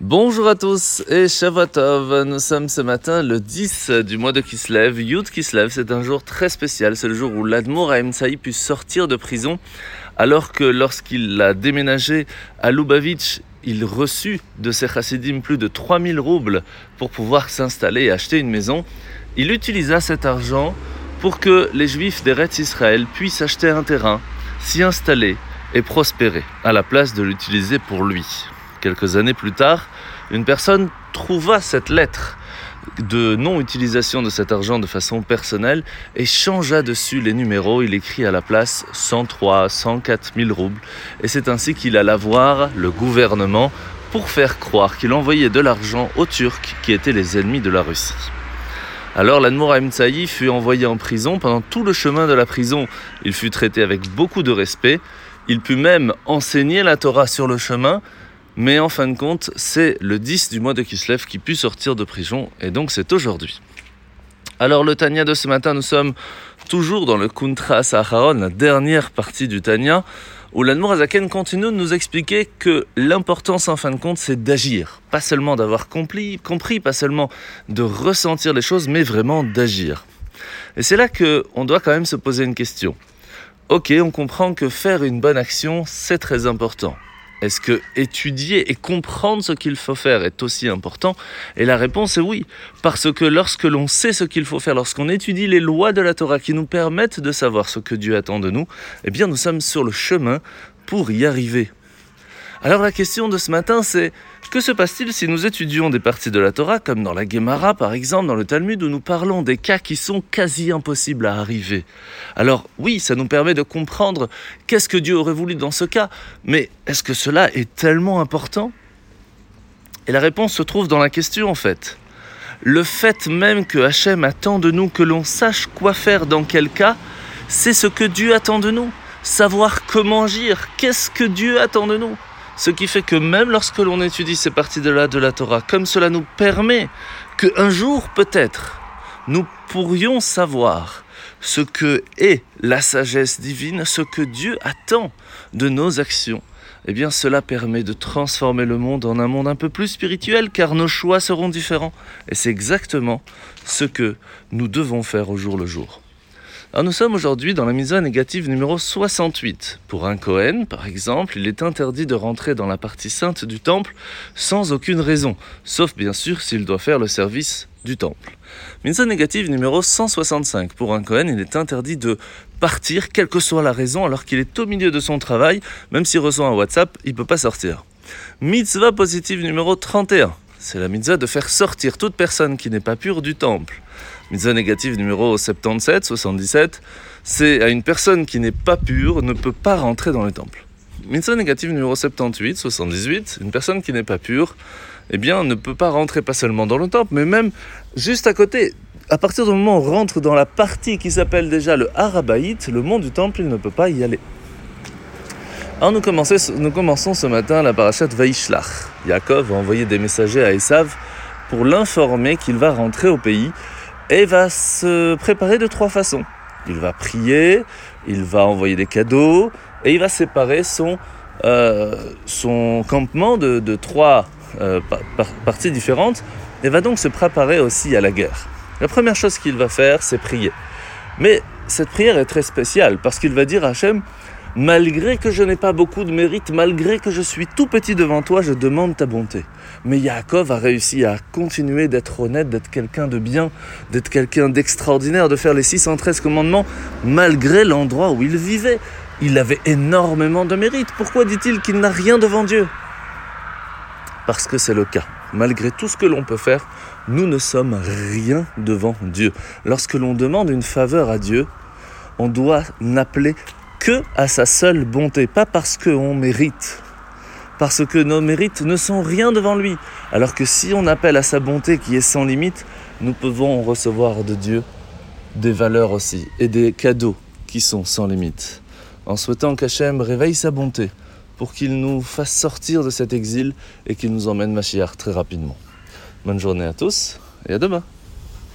Bonjour à tous et Shavuotov. Nous sommes ce matin le 10 du mois de Kislev. Yud Kislev, c'est un jour très spécial. C'est le jour où l'Admour Saï pu sortir de prison alors que lorsqu'il a déménagé à Lubavitch, il reçut de ses chassidim plus de 3000 roubles pour pouvoir s'installer et acheter une maison. Il utilisa cet argent pour que les juifs d'Eretz Israël puissent acheter un terrain, s'y installer et prospérer, à la place de l'utiliser pour lui. Quelques années plus tard, une personne trouva cette lettre de non-utilisation de cet argent de façon personnelle et changea dessus les numéros. Il écrit à la place 103, 104 000 roubles. Et c'est ainsi qu'il alla voir le gouvernement pour faire croire qu'il envoyait de l'argent aux Turcs qui étaient les ennemis de la Russie. Alors l'Admour Tsaï fut envoyé en prison. Pendant tout le chemin de la prison, il fut traité avec beaucoup de respect. Il put même enseigner la Torah sur le chemin mais en fin de compte, c'est le 10 du mois de Kislev qui put sortir de prison, et donc c'est aujourd'hui. Alors le Tania de ce matin, nous sommes toujours dans le Kuntra Saharon, la dernière partie du Tania, où l'Anmour Azaken continue de nous expliquer que l'importance en fin de compte, c'est d'agir. Pas seulement d'avoir compris, compris, pas seulement de ressentir les choses, mais vraiment d'agir. Et c'est là qu'on doit quand même se poser une question. Ok, on comprend que faire une bonne action, c'est très important. Est-ce que étudier et comprendre ce qu'il faut faire est aussi important? Et la réponse est oui, parce que lorsque l'on sait ce qu'il faut faire, lorsqu'on étudie les lois de la Torah qui nous permettent de savoir ce que Dieu attend de nous, eh bien nous sommes sur le chemin pour y arriver. Alors la question de ce matin, c'est que se passe-t-il si nous étudions des parties de la Torah, comme dans la Gemara par exemple, dans le Talmud, où nous parlons des cas qui sont quasi impossibles à arriver? Alors oui, ça nous permet de comprendre qu'est-ce que Dieu aurait voulu dans ce cas, mais est-ce que cela est tellement important? Et la réponse se trouve dans la question en fait. Le fait même que Hachem attend de nous que l'on sache quoi faire dans quel cas, c'est ce que Dieu attend de nous. Savoir comment agir, qu'est-ce que Dieu attend de nous ce qui fait que même lorsque l'on étudie ces parties de la, de la Torah, comme cela nous permet qu'un jour peut-être nous pourrions savoir ce que est la sagesse divine, ce que Dieu attend de nos actions, eh bien cela permet de transformer le monde en un monde un peu plus spirituel car nos choix seront différents. Et c'est exactement ce que nous devons faire au jour le jour. Alors nous sommes aujourd'hui dans la mise négative numéro 68. Pour un Cohen, par exemple, il est interdit de rentrer dans la partie sainte du temple sans aucune raison, sauf bien sûr s'il doit faire le service du temple. Mise négative numéro 165. Pour un Cohen, il est interdit de partir, quelle que soit la raison, alors qu'il est au milieu de son travail, même s'il reçoit un WhatsApp, il ne peut pas sortir. Mitzvah positive numéro 31. C'est la mitzvah de faire sortir toute personne qui n'est pas pure du temple. Mitzvah négative numéro 77, 77, c'est à une personne qui n'est pas pure ne peut pas rentrer dans le temple. Mitzvah négative numéro 78, 78, une personne qui n'est pas pure, eh bien, ne peut pas rentrer pas seulement dans le temple, mais même juste à côté. À partir du moment où on rentre dans la partie qui s'appelle déjà le Harabaït, le mont du temple, il ne peut pas y aller. Alors nous, nous commençons ce matin la parachat Vaishlach. Yaakov va envoyer des messagers à Esav pour l'informer qu'il va rentrer au pays et va se préparer de trois façons. Il va prier, il va envoyer des cadeaux et il va séparer son, euh, campement de, trois euh, parties différentes et va donc se préparer aussi à la guerre. La première chose qu'il va faire, c'est prier. Mais cette prière est très spéciale parce qu'il va dire à Hachem, Malgré que je n'ai pas beaucoup de mérite, malgré que je suis tout petit devant toi, je demande ta bonté. Mais Yaakov a réussi à continuer d'être honnête, d'être quelqu'un de bien, d'être quelqu'un d'extraordinaire, de faire les 613 commandements, malgré l'endroit où il vivait. Il avait énormément de mérite. Pourquoi dit-il qu'il n'a rien devant Dieu? Parce que c'est le cas. Malgré tout ce que l'on peut faire, nous ne sommes rien devant Dieu. Lorsque l'on demande une faveur à Dieu, on doit n'appeler que à sa seule bonté, pas parce qu'on mérite, parce que nos mérites ne sont rien devant lui. Alors que si on appelle à sa bonté qui est sans limite, nous pouvons recevoir de Dieu des valeurs aussi et des cadeaux qui sont sans limite. En souhaitant qu'Hachem réveille sa bonté pour qu'il nous fasse sortir de cet exil et qu'il nous emmène Machiach très rapidement. Bonne journée à tous et à demain.